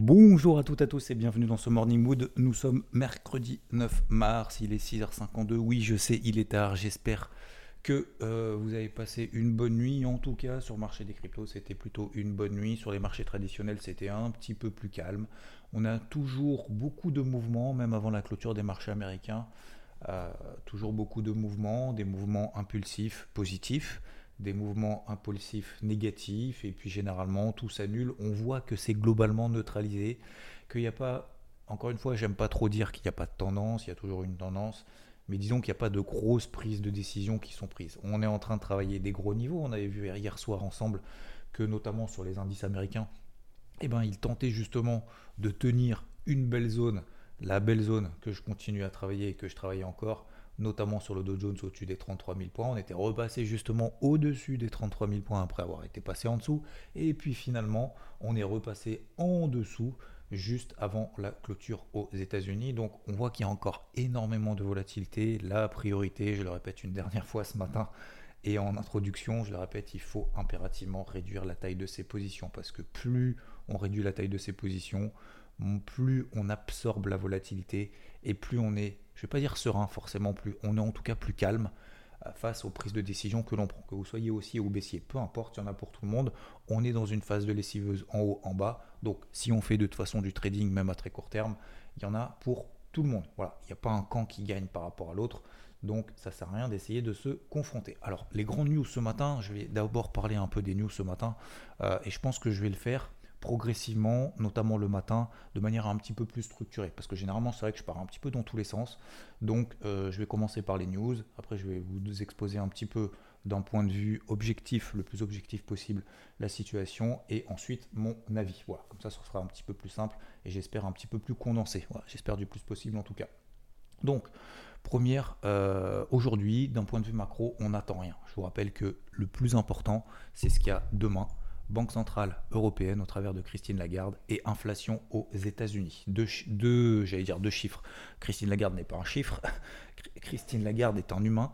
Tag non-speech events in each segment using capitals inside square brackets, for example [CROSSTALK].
Bonjour à toutes et à tous et bienvenue dans ce Morning Mood. Nous sommes mercredi 9 mars, il est 6h52. Oui, je sais, il est tard, j'espère que euh, vous avez passé une bonne nuit. En tout cas, sur le marché des cryptos, c'était plutôt une bonne nuit. Sur les marchés traditionnels, c'était un petit peu plus calme. On a toujours beaucoup de mouvements, même avant la clôture des marchés américains. Euh, toujours beaucoup de mouvements, des mouvements impulsifs positifs, des mouvements impulsifs négatifs, et puis généralement tout s'annule. On voit que c'est globalement neutralisé, qu'il n'y a pas, encore une fois, j'aime pas trop dire qu'il n'y a pas de tendance, il y a toujours une tendance, mais disons qu'il n'y a pas de grosses prises de décision qui sont prises. On est en train de travailler des gros niveaux, on avait vu hier soir ensemble que notamment sur les indices américains, eh ben, ils tentaient justement de tenir une belle zone, la belle zone que je continue à travailler et que je travaille encore, notamment sur le Dow Jones au-dessus des 33 000 points. On était repassé justement au-dessus des 33 000 points après avoir été passé en dessous. Et puis finalement, on est repassé en dessous juste avant la clôture aux États-Unis. Donc on voit qu'il y a encore énormément de volatilité. La priorité, je le répète une dernière fois ce matin, et en introduction, je le répète, il faut impérativement réduire la taille de ses positions parce que plus on réduit la taille de ses positions, plus on absorbe la volatilité et plus on est, je ne vais pas dire serein forcément, plus on est en tout cas plus calme euh, face aux prises de décision que l'on prend. Que vous soyez haussier ou baissier, peu importe, il y en a pour tout le monde. On est dans une phase de lessiveuse en haut, en bas. Donc si on fait de toute façon du trading, même à très court terme, il y en a pour tout le monde. Voilà, il n'y a pas un camp qui gagne par rapport à l'autre. Donc ça sert à rien d'essayer de se confronter. Alors les grandes news ce matin, je vais d'abord parler un peu des news ce matin, euh, et je pense que je vais le faire progressivement, notamment le matin, de manière un petit peu plus structurée. Parce que généralement, c'est vrai que je pars un petit peu dans tous les sens. Donc, euh, je vais commencer par les news. Après, je vais vous exposer un petit peu d'un point de vue objectif, le plus objectif possible, la situation. Et ensuite, mon avis. Voilà, comme ça, ça sera un petit peu plus simple et j'espère un petit peu plus condensé. J'espère du plus possible en tout cas. Donc, première, euh, aujourd'hui, d'un point de vue macro, on n'attend rien. Je vous rappelle que le plus important, c'est ce qu'il y a demain. Banque centrale européenne au travers de Christine Lagarde et inflation aux États-Unis. Deux, j'allais dire deux chiffres. Christine Lagarde n'est pas un chiffre. [LAUGHS] Christine Lagarde est un humain.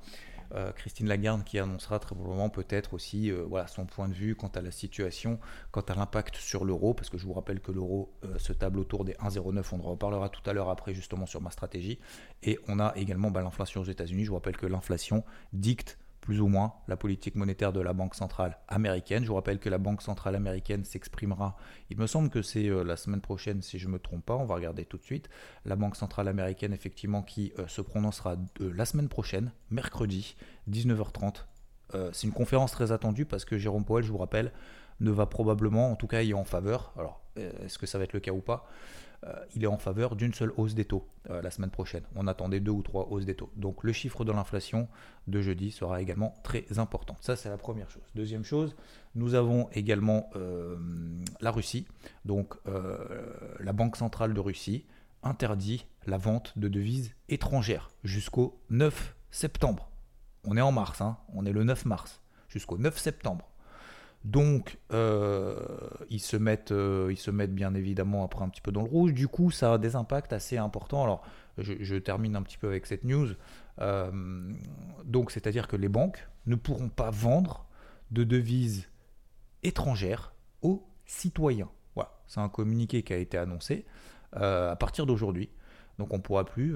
Euh, Christine Lagarde qui annoncera très probablement peut-être aussi euh, voilà, son point de vue quant à la situation, quant à l'impact sur l'euro, parce que je vous rappelle que l'euro euh, se table autour des 1,09, on en reparlera tout à l'heure après justement sur ma stratégie, et on a également bah, l'inflation aux États-Unis, je vous rappelle que l'inflation dicte plus ou moins la politique monétaire de la Banque centrale américaine. Je vous rappelle que la Banque centrale américaine s'exprimera, il me semble que c'est euh, la semaine prochaine si je ne me trompe pas, on va regarder tout de suite. La Banque centrale américaine effectivement qui euh, se prononcera la semaine prochaine, mercredi, 19h30. Euh, c'est une conférence très attendue parce que Jérôme Powell, je vous rappelle, ne va probablement, en tout cas, y en faveur. Alors, est-ce que ça va être le cas ou pas? euh, il est en faveur d'une seule hausse des taux euh, la semaine prochaine. On attendait deux ou trois hausses des taux. Donc le chiffre de l'inflation de jeudi sera également très important. Ça, c'est la première chose. Deuxième chose, nous avons également euh, la Russie. Donc la Banque centrale de Russie interdit la vente de devises étrangères jusqu'au 9 septembre. On est en mars, hein. on est le 9 mars, jusqu'au 9 septembre. Donc, euh, ils, se mettent, euh, ils se mettent bien évidemment après un petit peu dans le rouge. Du coup, ça a des impacts assez importants. Alors, je, termine un petit peu avec cette news. Euh, donc, c'est-à-dire que les banques ne pourront pas vendre de devises étrangères aux citoyens. Voilà, c'est un communiqué qui a été annoncé à partir d'aujourd'hui. Donc, on ne pourra plus,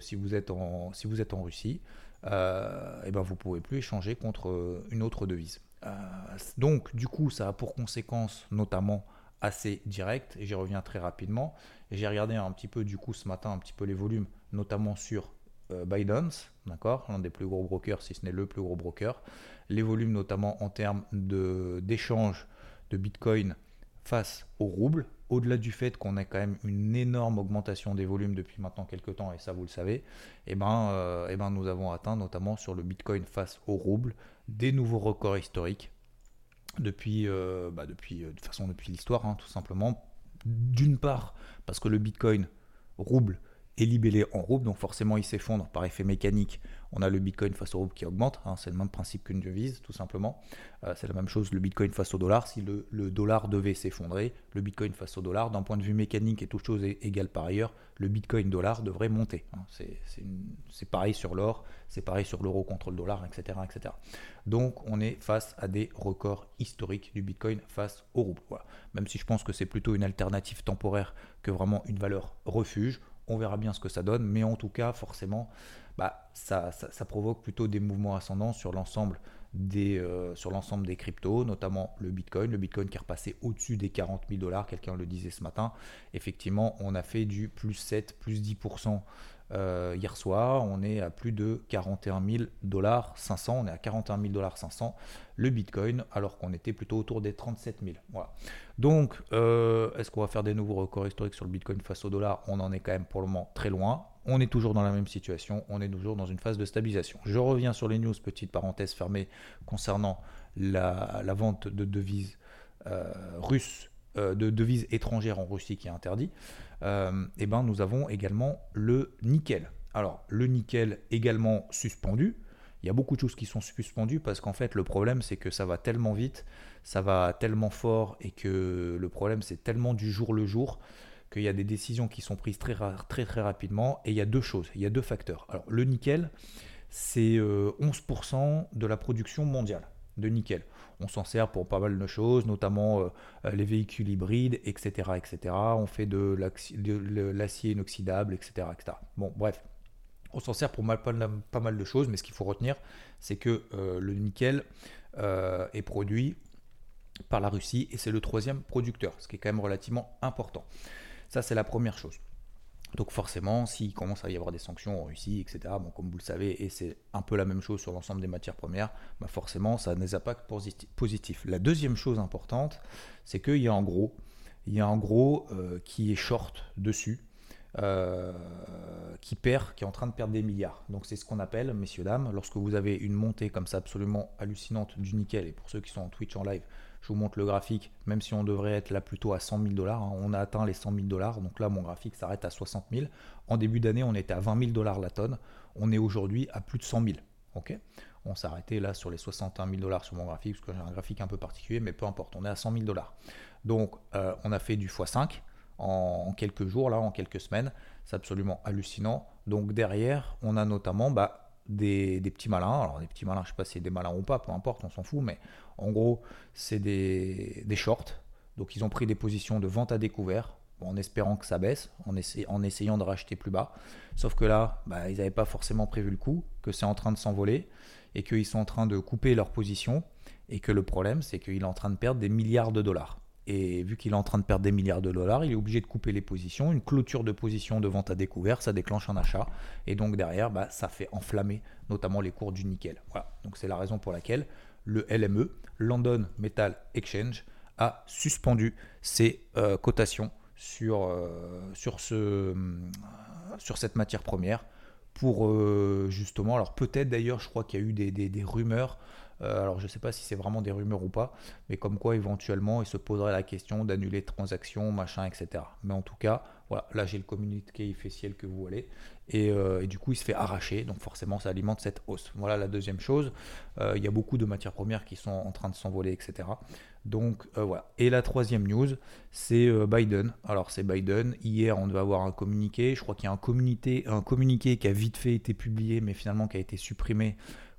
si, vous êtes en, si vous êtes en Russie, et eh ben vous ne pourrez plus échanger contre une autre devise. Euh, donc, du coup, ça a pour conséquence notamment assez direct, et j'y reviens très rapidement. J'ai regardé un petit peu, du coup, ce matin, un petit peu les volumes, notamment sur euh, Binance, d'accord, l'un des plus gros brokers, si ce n'est le plus gros broker. Les volumes, notamment en termes d'échange de, Bitcoin face au rouble, au-delà du fait qu'on ait quand même une énorme augmentation des volumes depuis maintenant quelques temps, et ça vous le savez, et eh ben, euh, eh ben nous avons atteint notamment sur le Bitcoin face au rouble des nouveaux records historiques. depuis, bah, depuis, de façon depuis l'histoire, hein, tout simplement. D'une part, parce que le Bitcoin rouble est libellé en rouble, donc forcément il s'effondre par effet mécanique. On a le Bitcoin face au rouble qui augmente, hein, c'est le même principe qu'une devise, tout simplement. Euh, c'est la même chose le Bitcoin face au dollar. Si le, dollar devait s'effondrer, le Bitcoin face au dollar, d'un point de vue mécanique et toute chose égale par ailleurs, le Bitcoin dollar devrait monter. Hein. C'est pareil sur l'or, c'est pareil sur l'euro contre le dollar, etc., etc. Donc on est face à des records historiques du Bitcoin face au rouble. Même si je pense que c'est plutôt une alternative temporaire que vraiment une valeur refuge. On verra bien ce que ça donne, mais en tout cas, forcément, bah, ça, provoque plutôt des mouvements ascendants sur l'ensemble des, euh, sur l'ensemble des cryptos, notamment le Bitcoin. Le Bitcoin qui est repassé au-dessus des 40 000 dollars, quelqu'un le disait ce matin. Effectivement, on a fait du plus 7, plus 10% euh, hier soir, on est à plus de 41 000 dollars 500. On est à 41 000 dollars 500 le Bitcoin, alors qu'on était plutôt autour des 37 000. Voilà. Donc, euh, est-ce qu'on va faire des nouveaux records historiques sur le Bitcoin face au dollar? On en est quand même pour le moment très loin. On est toujours dans la même situation. On est toujours dans une phase de stabilisation. Je reviens sur les news, petite parenthèse fermée concernant la, vente de devises euh, russes, de devises étrangères en Russie qui est interdit euh, eh ben nous avons également le nickel. Alors, le nickel également suspendu. Il y a beaucoup de choses qui sont suspendues parce qu'en fait, le problème, c'est que ça va tellement vite, ça va tellement fort et que le problème, c'est tellement du jour le jour qu'il y a des décisions qui sont prises très, très, très rapidement. Et il y a deux choses, il y a deux facteurs. Alors, le nickel, c'est 11% euh, de la production mondiale de nickel. On s'en sert pour pas mal de choses, notamment euh, euh, les véhicules hybrides, etc.. On fait de l'acier inoxydable, etc.. Bon, bref, on s'en sert pour pas, mal de choses, mais ce qu'il faut retenir, c'est que euh, le nickel est produit par la Russie et c'est le troisième producteur, ce qui est quand même relativement important. Ça, c'est la première chose. Donc forcément, s'il commence à y avoir des sanctions en Russie, etc., bon, comme vous le savez, et c'est un peu la même chose sur l'ensemble des matières premières, bah forcément, ça a des impacts positifs. La deuxième chose importante, c'est qu'il y a en gros, euh, qui est short dessus, euh, qui perd, qui est en train de perdre des milliards. Donc c'est ce qu'on appelle, messieurs, dames, lorsque vous avez une montée comme ça absolument hallucinante du nickel, et pour ceux qui sont en Twitch en live, je vous montre le graphique, même si on devrait être là plutôt à 100 000 dollars, hein, on a atteint les 100 000 dollars, donc là mon graphique s'arrête à 60 000. En début d'année, on était à 20 000 dollars la tonne, on est aujourd'hui à plus de 100 000. ok? On arrêté là sur les 61 000 dollars sur mon graphique, parce que j'ai un graphique un peu particulier, mais peu importe, on est à 100 000 dollars. Donc euh, on a fait du x5 en, quelques jours, là, en quelques semaines, c'est absolument hallucinant. Donc derrière, on a notamment bah, des, petits malins. Alors, des petits malins, je sais pas si c'est des malins ou pas, peu importe, on s'en fout, mais en gros, c'est des, shorts. Donc, ils ont pris des positions de vente à découvert en espérant que ça baisse, en, en, essayant de racheter plus bas. Sauf que là, bah, ils n'avaient pas forcément prévu le coup, que c'est en train de s'envoler et qu'ils sont en train de couper leur position. Et que le problème, c'est qu'il est en train de perdre des milliards de dollars. Et vu qu'il est en train de perdre des milliards de dollars, il est obligé de couper les positions. Une clôture de position de vente à découvert, ça déclenche un achat. Et donc derrière, bah, ça fait enflammer notamment les cours du nickel. Voilà. Donc c'est la raison pour laquelle le LME, London Metal Exchange, a suspendu ses euh, cotations sur, euh, euh, sur cette matière première pour justement, alors peut-être d'ailleurs, je crois qu'il y a eu des rumeurs euh, alors je ne sais pas si c'est vraiment des rumeurs ou pas, mais comme quoi éventuellement il se poserait la question d'annuler transactions, machin, etc. Mais en tout cas, voilà, là j'ai le communiqué officiel que vous voulez, euh, et, du coup il se fait arracher, donc forcément ça alimente cette hausse. Voilà la deuxième chose, euh, il y a beaucoup de matières premières qui sont en train de s'envoler, etc. Donc voilà. Et la troisième news, c'est Biden. Alors c'est Biden. Hier, on devait avoir un communiqué. Je crois qu'il y a un communiqué, un communiqué qui a vite fait été publié, mais finalement qui a été supprimé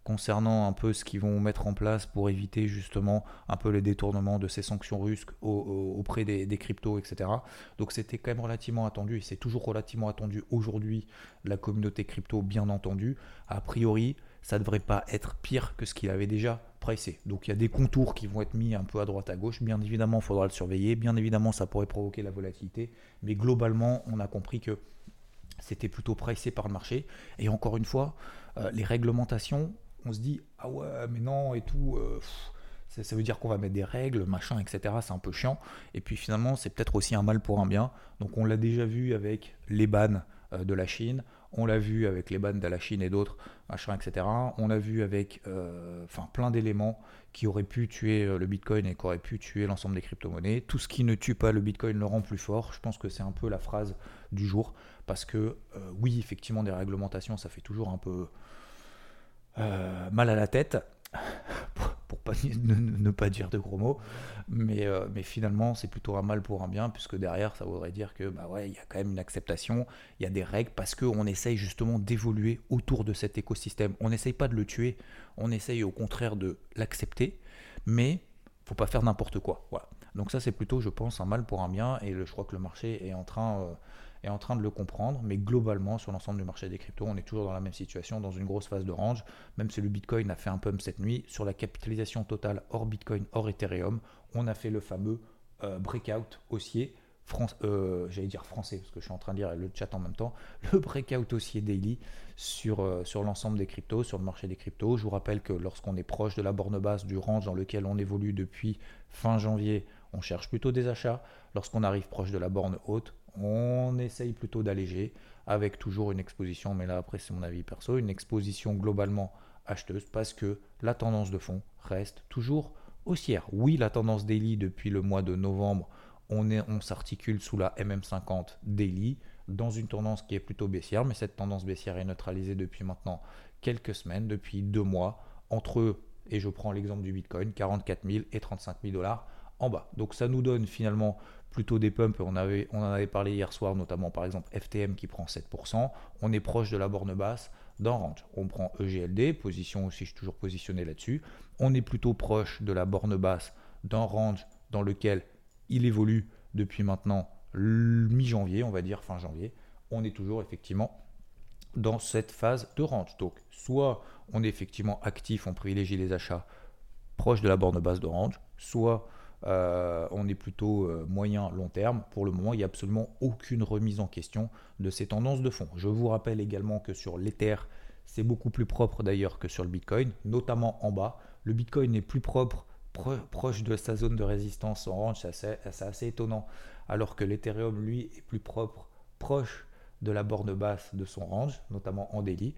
concernant un peu ce qu'ils vont mettre en place pour éviter justement un peu les détournements de ces sanctions russes auprès des, cryptos, etc. Donc c'était quand même relativement attendu et c'est toujours relativement attendu aujourd'hui la communauté crypto, bien entendu. A priori, ça ne devrait pas être pire que ce qu'il avait déjà pressé. Donc il y a des contours qui vont être mis un peu à droite à gauche. Bien évidemment, il faudra le surveiller. Bien évidemment, ça pourrait provoquer la volatilité. Mais globalement, on a compris que c'était plutôt pressé par le marché. Et encore une fois, euh, les réglementations, on se dit ah ouais mais non et tout euh, ça, veut dire qu'on va mettre des règles machin etc c'est un peu chiant et puis finalement c'est peut-être aussi un mal pour un bien donc on l'a déjà vu avec les bans euh, de la Chine. On l'a vu avec les bannes de la Chine et d'autres, machin, etc. On l'a vu avec enfin plein d'éléments qui auraient pu tuer le Bitcoin et qui auraient pu tuer l'ensemble des crypto-monnaies. Tout ce qui ne tue pas le Bitcoin le rend plus fort. Je pense que c'est un peu la phrase du jour. Parce que oui, effectivement, des réglementations, ça fait toujours un peu mal à la tête [LAUGHS] pour ne, pas dire de gros mots, mais, euh, mais finalement c'est plutôt un mal pour un bien, puisque derrière ça voudrait dire que bah ouais, il y a quand même une acceptation, il y a des règles, parce qu'on essaye justement d'évoluer autour de cet écosystème. On n'essaye pas de le tuer, on essaye au contraire de l'accepter, mais faut pas faire n'importe quoi. Donc ça c'est plutôt, je pense, un mal pour un bien, et je crois que le marché est en train... Euh, est en train de le comprendre, mais globalement, sur l'ensemble du marché des cryptos, on est toujours dans la même situation, dans une grosse phase de range, même si le Bitcoin a fait un pump cette nuit, sur la capitalisation totale hors Bitcoin, hors Ethereum, on a fait le fameux euh, breakout haussier, euh, j'allais dire français, parce que je suis en train de lire le chat en même temps, [LAUGHS] le breakout haussier daily sur, euh, sur l'ensemble des cryptos, sur le marché des cryptos. Je vous rappelle que lorsqu'on est proche de la borne basse du range dans lequel on évolue depuis fin janvier, on cherche plutôt des achats. Lorsqu'on arrive proche de la borne haute, on essaye plutôt d'alléger avec toujours une exposition, mais là après c'est mon avis perso, une exposition globalement acheteuse parce que la tendance de fond reste toujours haussière. Oui, la tendance daily depuis le mois de novembre, on, s'articule sous la MM50 daily dans une tendance qui est plutôt baissière, mais cette tendance baissière est neutralisée depuis maintenant quelques semaines, depuis deux mois, entre et je prends l'exemple du Bitcoin, 44 000 et 35 000 dollars bas. Donc ça nous donne finalement plutôt des pumps. On, avait, on en avait parlé hier soir, notamment par exemple FTM qui prend 7%. On est proche de la borne basse d'un range. On prend EGLD, position aussi, je suis toujours positionné là-dessus. On est plutôt proche de la borne basse d'un range dans lequel il évolue depuis maintenant mi-janvier, on va dire fin janvier. On est toujours effectivement dans cette phase de range. Donc, soit on est effectivement actif, on privilégie les achats proches de la borne basse de range, soit euh, on est plutôt euh, moyen long terme. Pour le moment, il n'y a absolument aucune remise en question de ces tendances de fond. Je vous rappelle également que sur l'Ether, c'est beaucoup plus propre d'ailleurs que sur le Bitcoin, notamment en bas. Le Bitcoin est plus propre, proche de sa zone de résistance en range, c'est assez, étonnant, alors que l'Ethereum, lui, est plus propre, proche de la borne basse de son range, notamment en daily.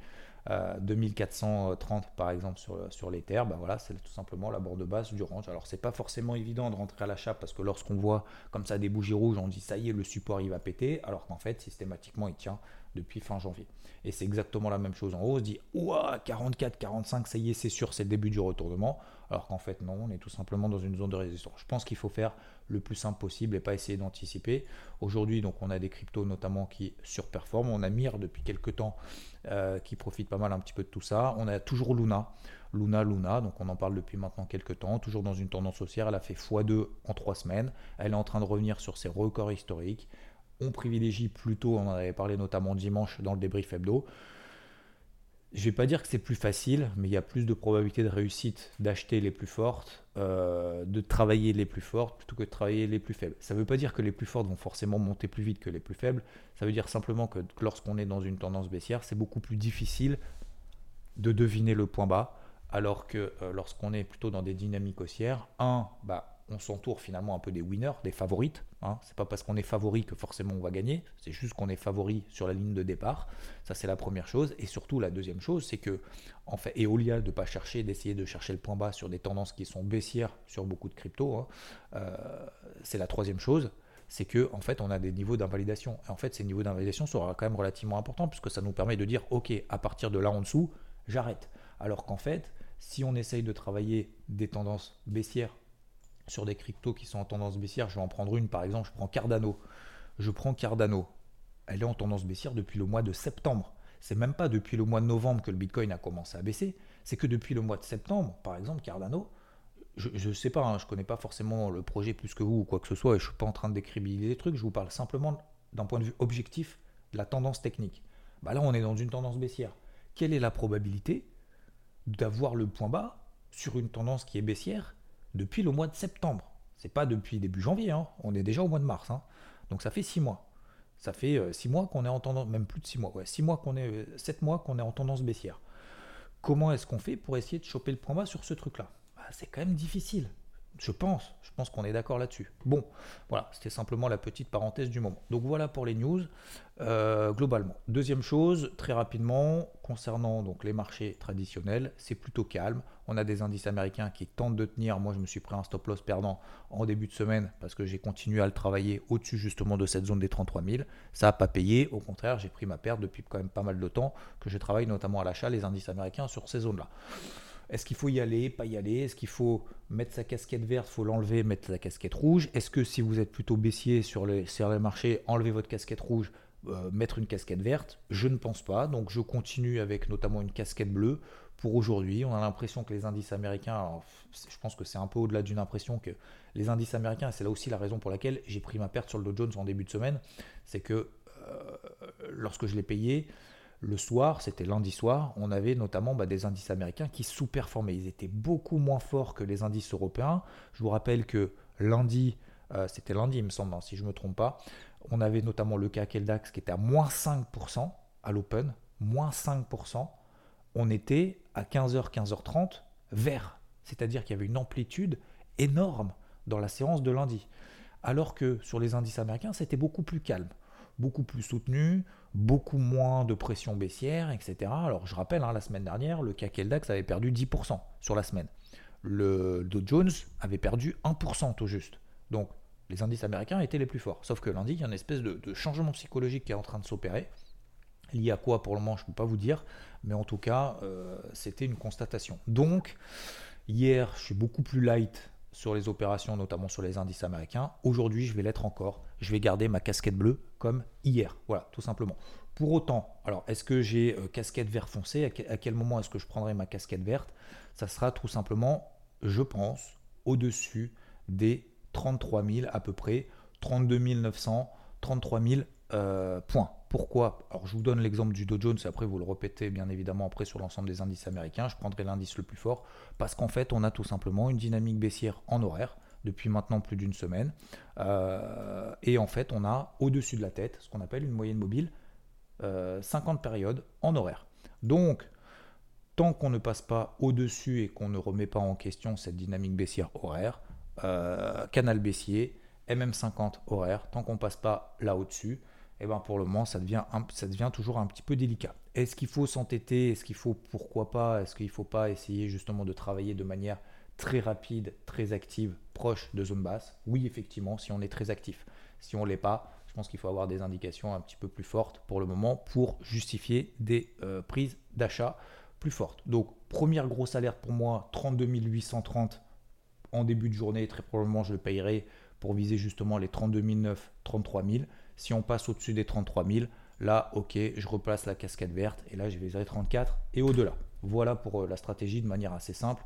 2430 euh, par exemple sur, sur les terres, bah voilà, c'est tout simplement la bord de base du range. Alors c'est pas forcément évident de rentrer à l'achat parce que lorsqu'on voit comme ça des bougies rouges, on dit ça y est, le support il va péter, alors qu'en fait systématiquement il tient depuis fin janvier. Et c'est exactement la même chose en haut, on se dit ouah 44, 45, ça y est, c'est sûr, c'est le début du retournement, alors qu'en fait non, on est tout simplement dans une zone de résistance. Je pense qu'il faut faire le plus simple possible et pas essayer d'anticiper. Aujourd'hui, donc on a des cryptos notamment qui surperforment, on a Mir depuis quelques temps euh, qui profite pas mal un petit peu de tout ça. On a toujours Luna, Luna, Luna, donc on en parle depuis maintenant quelques temps, toujours dans une tendance haussière. Elle a fait x2 en 3 semaines. Elle est en train de revenir sur ses records historiques. On privilégie plutôt, on en avait parlé notamment dimanche dans le débrief hebdo, je vais pas dire que c'est plus facile, mais il y a plus de probabilité de réussite d'acheter les plus fortes, euh, de travailler les plus fortes plutôt que de travailler les plus faibles. Ça ne veut pas dire que les plus fortes vont forcément monter plus vite que les plus faibles. Ça veut dire simplement que lorsqu'on est dans une tendance baissière, c'est beaucoup plus difficile de deviner le point bas, alors que euh, lorsqu'on est plutôt dans des dynamiques haussières, un, bah, on s'entoure finalement un peu des winners, des favorites. Hein. C'est pas parce qu'on est favori que forcément on va gagner, c'est juste qu'on est favori sur la ligne de départ. Ça c'est la première chose. Et surtout la deuxième chose, c'est que en fait, Eolia de ne pas chercher, d'essayer de chercher le point bas sur des tendances qui sont baissières sur beaucoup de cryptos, hein, euh, c'est la troisième chose. C'est que en fait on a des niveaux d'invalidation. Et en fait ces niveaux d'invalidation seront quand même relativement importants puisque ça nous permet de dire ok à partir de là en dessous j'arrête. Alors qu'en fait si on essaye de travailler des tendances baissières sur des cryptos qui sont en tendance baissière. Je vais en prendre une, par exemple, je prends Cardano. Je prends Cardano. Elle est en tendance baissière depuis le mois de septembre. C'est même pas depuis le mois de novembre que le Bitcoin a commencé à baisser. C'est que depuis le mois de septembre, par exemple, Cardano, je ne sais pas, hein, je ne connais pas forcément le projet plus que vous ou quoi que ce soit, et je ne suis pas en train de décrire les trucs, je vous parle simplement d'un point de vue objectif de la tendance technique. Bah là, on est dans une tendance baissière. Quelle est la probabilité d'avoir le point bas sur une tendance qui est baissière depuis le mois de septembre. C'est pas depuis début janvier, hein. on est déjà au mois de mars. Hein. Donc ça fait six mois. Ça fait euh, six mois qu'on est en tendance, même plus de six mois, ouais, six mois qu'on est, euh, sept mois qu'on est en tendance baissière. Comment est-ce qu'on fait pour essayer de choper le point bas sur ce truc-là? Bah, C'est quand même difficile. Je pense, je pense qu'on est d'accord là-dessus. Bon, voilà, c'était simplement la petite parenthèse du moment. Donc voilà pour les news euh, globalement. Deuxième chose, très rapidement, concernant donc les marchés traditionnels, c'est plutôt calme. On a des indices américains qui tentent de tenir. Moi, je me suis pris un stop loss perdant en début de semaine parce que j'ai continué à le travailler au-dessus justement de cette zone des 33 000. Ça n'a pas payé. Au contraire, j'ai pris ma perte depuis quand même pas mal de temps que je travaille notamment à l'achat les indices américains sur ces zones-là. Est-ce qu'il faut y aller, pas y aller? Est-ce qu'il faut mettre sa casquette verte, faut l'enlever, mettre sa casquette rouge Est-ce que si vous êtes plutôt baissier sur les, sur les marchés, enlevez votre casquette rouge, euh, mettre une casquette verte? Je ne pense pas. Donc je continue avec notamment une casquette bleue pour aujourd'hui. On a l'impression que les indices américains, je pense que c'est un peu au-delà d'une impression que les indices américains, et c'est là aussi la raison pour laquelle j'ai pris ma perte sur le Dow Jones en début de semaine, c'est que euh, lorsque je l'ai payé, le soir, c'était lundi soir, on avait notamment bah, des indices américains qui sous-performaient. Ils étaient beaucoup moins forts que les indices européens. Je vous rappelle que lundi, euh, c'était lundi, il me semble, hein, si je ne me trompe pas, on avait notamment le CAC et le DAX qui était à moins 5% à l'open, moins 5%. On était à 15h, 15h30 vert. C'est-à-dire qu'il y avait une amplitude énorme dans la séance de lundi. Alors que sur les indices américains, c'était beaucoup plus calme beaucoup plus soutenu, beaucoup moins de pression baissière, etc. Alors je rappelle, hein, la semaine dernière, le CAC et le DAX avaient perdu 10% sur la semaine. Le Dow Jones avait perdu 1% tout juste. Donc les indices américains étaient les plus forts. Sauf que lundi, il y a une espèce de, changement psychologique qui est en train de s'opérer. Lié à quoi pour le moment, je ne peux pas vous dire. Mais en tout cas, euh, c'était une constatation. Donc, hier, je suis beaucoup plus light sur les opérations, notamment sur les indices américains. Aujourd'hui, je vais l'être encore. Je vais garder ma casquette bleue comme hier. Voilà, tout simplement. Pour autant, alors est-ce que j'ai euh, casquette vert foncé? À, quel moment est-ce que je prendrai ma casquette verte? Ça sera tout simplement, je pense, au-dessus des 33 000 à peu près, 32 900, 33 000 points. Pourquoi? Alors je vous donne l'exemple du Dow Jones après vous le répétez bien évidemment après sur l'ensemble des indices américains. Je prendrai l'indice le plus fort parce qu'en fait on a tout simplement une dynamique baissière en horaire depuis maintenant plus d'une semaine. Euh, et en fait on a au-dessus de la tête ce qu'on appelle une moyenne mobile 50 euh, périodes en horaire. Donc tant qu'on ne passe pas au-dessus et qu'on ne remet pas en question cette dynamique baissière horaire, euh, canal baissier, MM50 horaire, tant qu'on ne passe pas là au-dessus, et eh ben pour le moment, ça devient, ça devient toujours un petit peu délicat. Est-ce qu'il faut s'entêter? Est-ce qu'il faut, pourquoi pas? Est-ce qu'il ne faut pas essayer justement de travailler de manière très rapide, très active, proche de zone basse? Oui, effectivement, si on est très actif. Si on ne l'est pas, je pense qu'il faut avoir des indications un petit peu plus fortes pour le moment pour justifier des euh, prises d'achat plus fortes. Donc, première grosse alerte pour moi, 32 830 en début de journée. Très probablement, je le payerai pour viser justement les 32 900, 33 000. Si on passe au-dessus des 33 000, là, ok, je replace la casquette verte et là, je les 34 et au-delà. Voilà pour euh, la stratégie de manière assez simple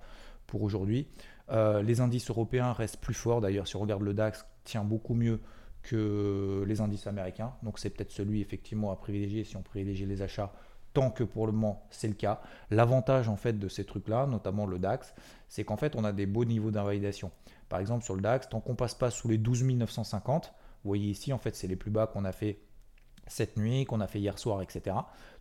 pour aujourd'hui. Euh, les indices européens restent plus forts. D'ailleurs, si on regarde le DAX, tient beaucoup mieux que les indices américains. Donc c'est peut-être celui effectivement à privilégier si on privilégie les achats tant que pour le moment c'est le cas. L'avantage en fait de ces trucs-là, notamment le DAX, c'est qu'en fait on a des beaux niveaux d'invalidation. Par exemple sur le DAX, tant qu'on passe pas sous les 12 950, vous voyez ici, en fait, c'est les plus bas qu'on a fait cette nuit, qu'on a fait hier soir, etc.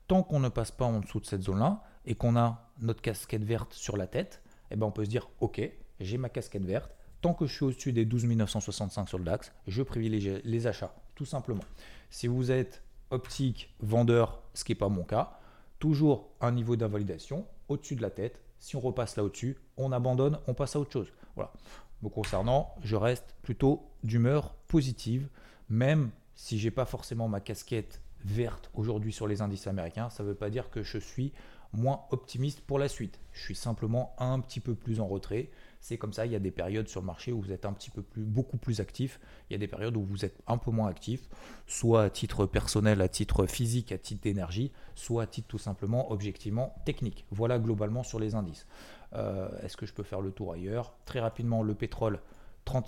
Tant qu'on ne passe pas en dessous de cette zone-là et qu'on a notre casquette verte sur la tête, eh ben on peut se dire, ok, j'ai ma casquette verte. Tant que je suis au-dessus des 12 965 sur le DAX, je privilégie les achats, tout simplement. Si vous êtes optique, vendeur, ce qui n'est pas mon cas, toujours un niveau d'invalidation au-dessus de la tête. Si on repasse là au-dessus, on abandonne, on passe à autre chose. Voilà. Concernant, je reste plutôt d'humeur positive, même si j'ai pas forcément ma casquette verte aujourd'hui sur les indices américains, ça veut pas dire que je suis moins optimiste pour la suite. Je suis simplement un petit peu plus en retrait. C'est comme ça, il y a des périodes sur le marché où vous êtes un petit peu plus, beaucoup plus actif. Il y a des périodes où vous êtes un peu moins actif, soit à titre personnel, à titre physique, à titre d'énergie, soit à titre tout simplement objectivement technique. Voilà globalement sur les indices. Euh, est-ce que je peux faire le tour ailleurs? Très rapidement, le pétrole,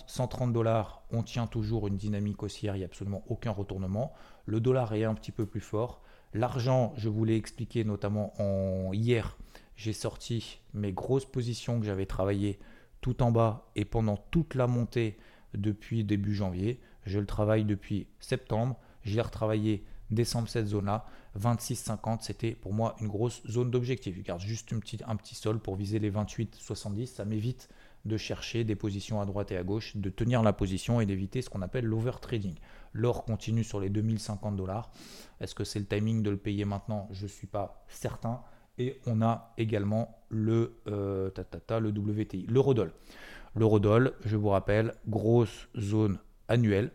130 dollars, on tient toujours une dynamique haussière, il n'y a absolument aucun retournement. Le dollar est un petit peu plus fort. L'argent, je vous l'ai expliqué notamment en hier, j'ai sorti mes grosses positions que j'avais travaillées tout en bas et pendant toute la montée depuis début janvier. Je le travaille depuis septembre. J'ai retravaillé décembre cette zone-là. 26,50, c'était pour moi une grosse zone d'objectif. Je garde juste un petit, un petit sol pour viser les 28,70. Ça m'évite de chercher des positions à droite et à gauche, de tenir la position et d'éviter ce qu'on appelle l'overtrading. L'or continue sur les 2050 dollars. Est-ce que c'est le timing de le payer maintenant? Je ne suis pas certain. Et on a également le, euh, le WTI, l'eurodoll. L'eurodoll, je vous rappelle, grosse zone annuelle.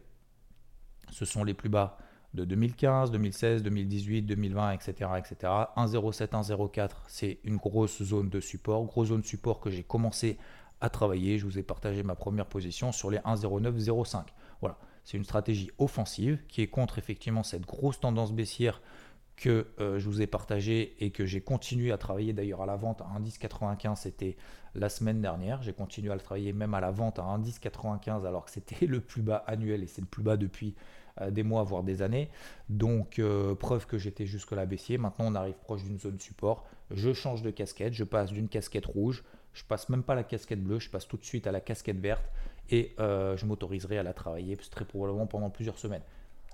Ce sont les plus bas de 2015, 2016, 2018, 2020, etc. etc. 1,07, 1,04, c'est une grosse zone de support, grosse zone de support que j'ai commencé à travailler. Je vous ai partagé ma première position sur les 1,09, 0,5. Voilà, c'est une stratégie offensive qui est contre effectivement cette grosse tendance baissière que euh, je vous ai partagée et que j'ai continué à travailler d'ailleurs à la vente à 1,1095, c'était la semaine dernière. J'ai continué à le travailler même à la vente à 1,1095 alors que c'était le plus bas annuel et c'est le plus bas depuis euh, des mois, voire des années. Donc, euh, preuve que j'étais jusque-là baissier. Maintenant, on arrive proche d'une zone support. Je change de casquette. Je passe d'une casquette rouge. Je passe même pas la casquette bleue. Je passe tout de suite à la casquette verte. Et je m'autoriserai à la travailler très probablement pendant plusieurs semaines.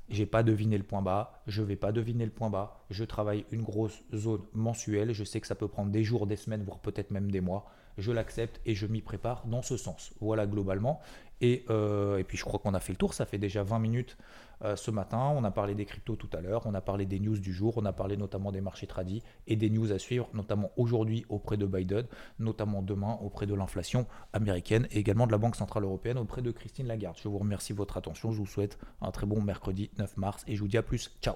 J'ai pas deviné le point bas, je vais pas deviner le point bas. Je travaille une grosse zone mensuelle. Je sais que ça peut prendre des jours, des semaines, voire peut-être même des mois. Je l'accepte et je m'y prépare dans ce sens. Voilà globalement. Et, et puis je crois qu'on a fait le tour. Ça fait déjà 20 minutes euh, ce matin. On a parlé des cryptos tout à l'heure, on a parlé des news du jour, on a parlé notamment des marchés tradis et des news à suivre, notamment aujourd'hui auprès de Biden, notamment demain auprès de l'inflation américaine et également de la Banque Centrale Européenne auprès de Christine Lagarde. Je vous remercie de votre attention, je vous souhaite un très bon mercredi 9 mars et je vous dis à plus. Ciao